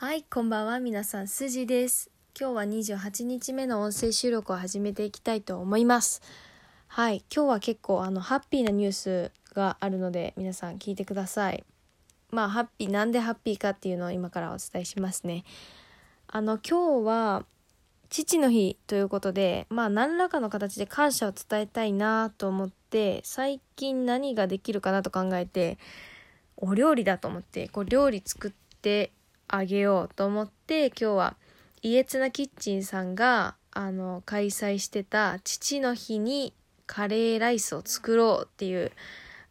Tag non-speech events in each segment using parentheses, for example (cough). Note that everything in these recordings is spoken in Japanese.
はい、こんばんは。皆さん、すじです。今日は28日目の音声収録を始めていきたいと思います。はい、今日は結構あのハッピーなニュースがあるので皆さん聞いてください。まあハッピーなんでハッピーかっていうのを今からお伝えしますね。あの今日は父の日ということで、まあ何らかの形で感謝を伝えたいなと思って最近何ができるかなと考えてお料理だと思ってこう料理作ってあげようと思って今日は家綱キッチンさんがあの開催してた父の日にカレーライスを作ろうっていう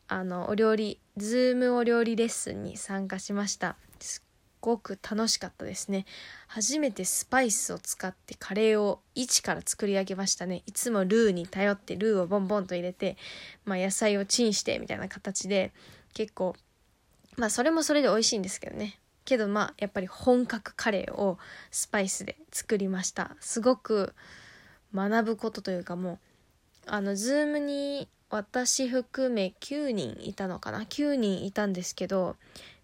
あのお料理 Zoom お料理レッスンに参加しました。すっごく楽しかったですね。初めてスパイスを使ってカレーを一から作り上げましたね。いつもルーに頼ってルーをボンボンと入れて、まあ、野菜をチンしてみたいな形で結構まあそれもそれで美味しいんですけどね。けどまあやっぱり本格カレーをスパイスで作りました。すごく学ぶことというかもうあの Zoom に私含め9人いたのかな？9人いたんですけど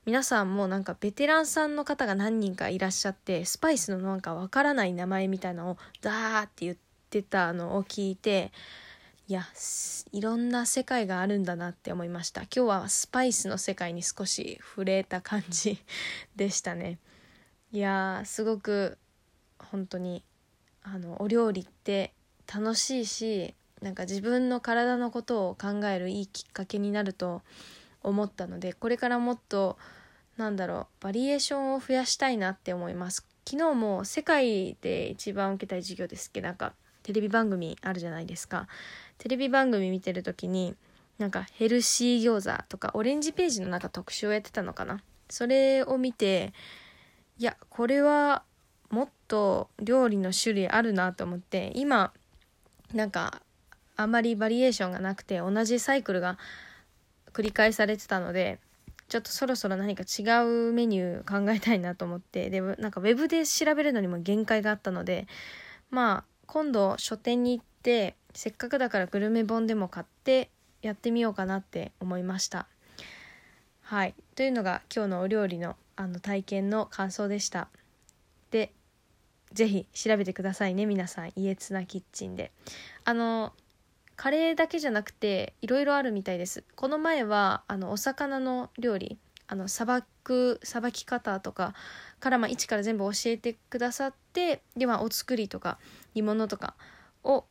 皆さんもなんかベテランさんの方が何人かいらっしゃってスパイスのなんかわからない名前みたいなのをダーって言ってたのを聞いていやいろんな世界があるんだなって思いました。今日はスパイスの世界に少し触れた感じでしたね。いやーすごく本当にあのお料理って楽しいしなんか自分の体のことを考えるいいきっかけになると思ったのでこれからもっとなんだろうバリエーションを増やしたいなって思います。昨日も世界で一番受けたい授業ですけ？どなんかテレビ番組あるじゃないですか。テレビ番組見てる時になんかヘルシー餃子とかオレンジページのなんか特集をやってたのかな。それを見ていやこれはもっと料理の種類あるなと思って今なんかあまりバリエーションがなくて同じサイクルが繰り返されてたのでちょっとそろそろ何か違うメニュー考えたいなと思ってでなんかウェブで調べるのにも限界があったのでまあ今度書店に行ってせっかくだからグルメ本でも買ってやってみようかなって思いました。はい。というのが今日のお料理のあの体験の感想でした。で是非調べてくださいね皆さん。家綱キッチンで。あのカレーだけじゃなくていろいろあるみたいです。この前はあのお魚の料理あのさばくさばき方とかからまあ一から全部教えてくださってでまあお作りとか煮物とかを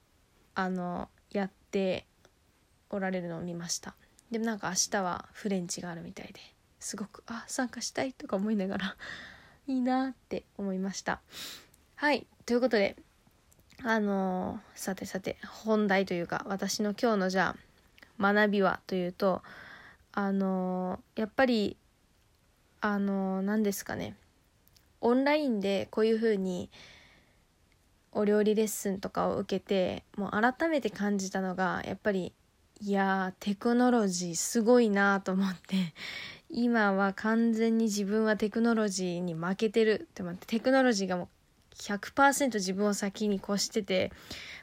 あのやっておられるのを見ました。でもなんか明日はフレンチがあるみたいですごくあ参加したいとか思いながらいいなって思いました。はいということであのー、さてさて本題というか私の今日のじゃあ学びはというとあのー、やっぱりあの、何ですかねオンラインでこういう風にお料理レッスンとかを受けてもう改めて感じたのがやっぱりいやテクノロジーすごいなと思って今は完全に自分はテクノロジーに負けてるって思ってテクノロジーがもう100%自分を先に越してて、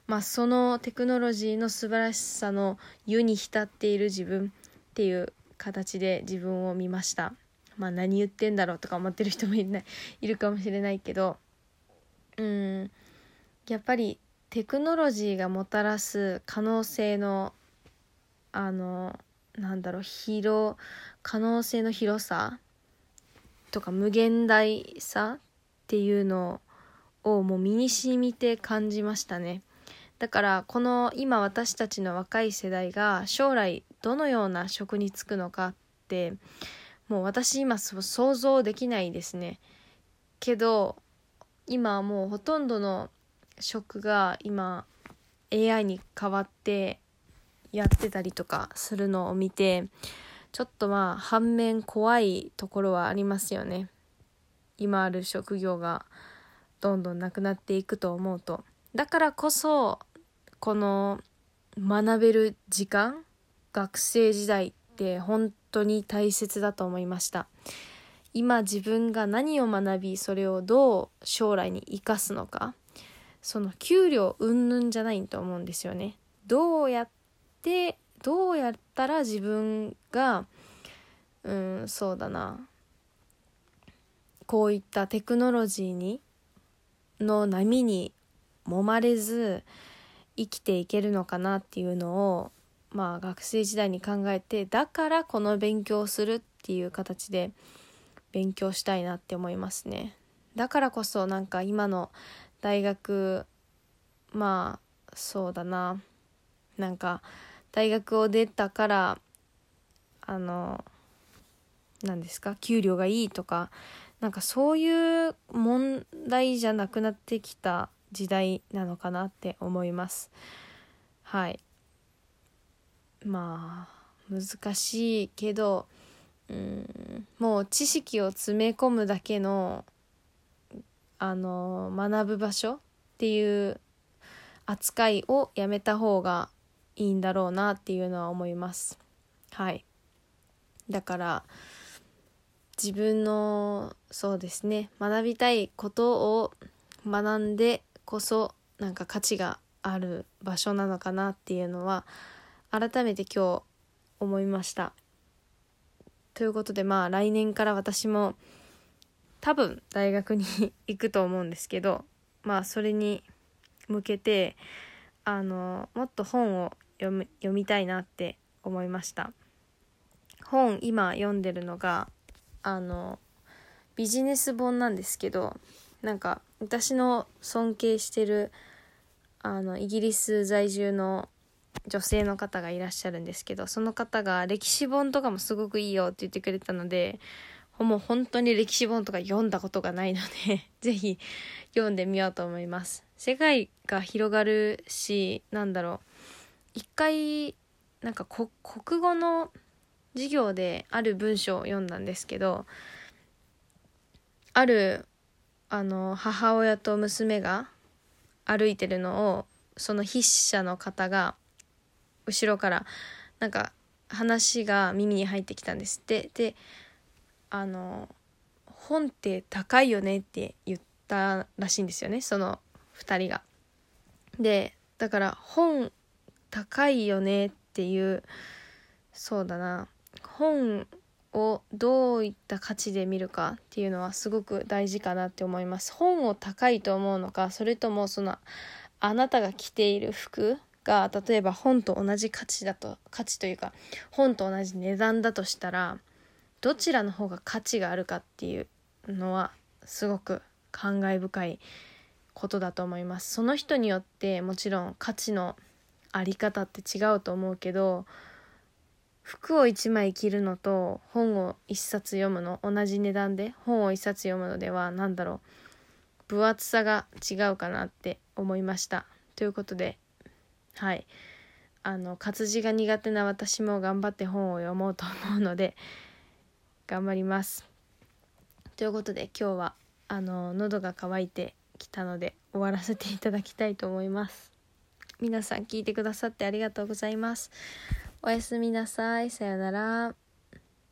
まあ、そのテクノロジーの素晴らしさの湯に浸っている自分っていう形で自分を見ました。まあ何言ってんだろうとか思ってる人もいないいるかもしれないけどうんやっぱりテクノロジーがもたらす可能性のあのなんだろう広可能性の広さとか無限大さっていうのをもう身に染みて感じましたね。だからこの今私たちの若い世代が将来どのような職に就くのかってもう私今想像できないですね。けど今もうほとんどの職が今 AI に変わってやってたりとかするのを見てちょっとまあ反面怖いところはありますよね。今ある職業がどんどんなくなっていくと思うと。だからこそこの学べる時間学生時代って本当に大切だと思いました。今自分が何を学びそれをどう将来に生かすのかその給料云々じゃないと思うんですよね。どうやってどうやったら自分がうんそうだな。こういったテクノロジーにの波に揉まれず生きていけるのかなっていうのをまあ学生時代に考えてだからこの勉強をするっていう形で勉強したいなって思いますね。だからこそなんか今の大学まあそうだな。なんか大学を出たからあの何ですか？給料がいいとかなんかそういう問題じゃなくなってきた時代なのかなって思います。はい。まあ難しいけどうんもう知識を詰め込むだけのあの学ぶ場所っていう扱いをやめた方がいいんだろうなっていうのは思います。はい。だから自分のそうですね学びたいことを学んでこそなんか価値がある場所なのかなっていうのは改めて今日思いました。ということでまあ来年から私も多分大学に (laughs) 行くと思うんですけどまあそれに向けてあのもっと本を読み読みたいなって思いました本今読んでるのがあのビジネス本なんですけどなんか私の尊敬してるあのイギリス在住の女性の方がいらっしゃるんですけどその方が歴史本とかもすごくいいよって言ってくれたのでもう本当に歴史本とか読んだことがないので (laughs) 是非読んでみようと思います。世界が広がるしなんだろう。一回なんか国語の授業である文章を読んだんですけどあるあの母親と娘が歩いてるのをその筆者の方が後ろからなんか話が耳に入ってきたんですって。であの本って高いよねって言ったらしいんですよねその2人が。でだから本高いよねっていうそうだな。本をどういった価値で見るかっていうのはすごく大事かなって思います。本を高いと思うのかそれともそのあなたが着ている服が例えば本と同じ価値だと価値というか本と同じ値段だとしたらどちらの方が価値があるかっていうのはすごく感慨深いことだと思います。その人によってもちろん価値のあり方って違うと思うけど服を1枚着るのと本を1冊読むの同じ値段で本を1冊読むのでは何だろう分厚さが違うかなって思いました。ということではいあの活字が苦手な私も頑張って本を読もうと思うので頑張りますということで今日はあの喉が渇いてきたので終わらせていただきたいと思います皆さん聞いてくださってありがとうございますおやすみなさい。さよなら。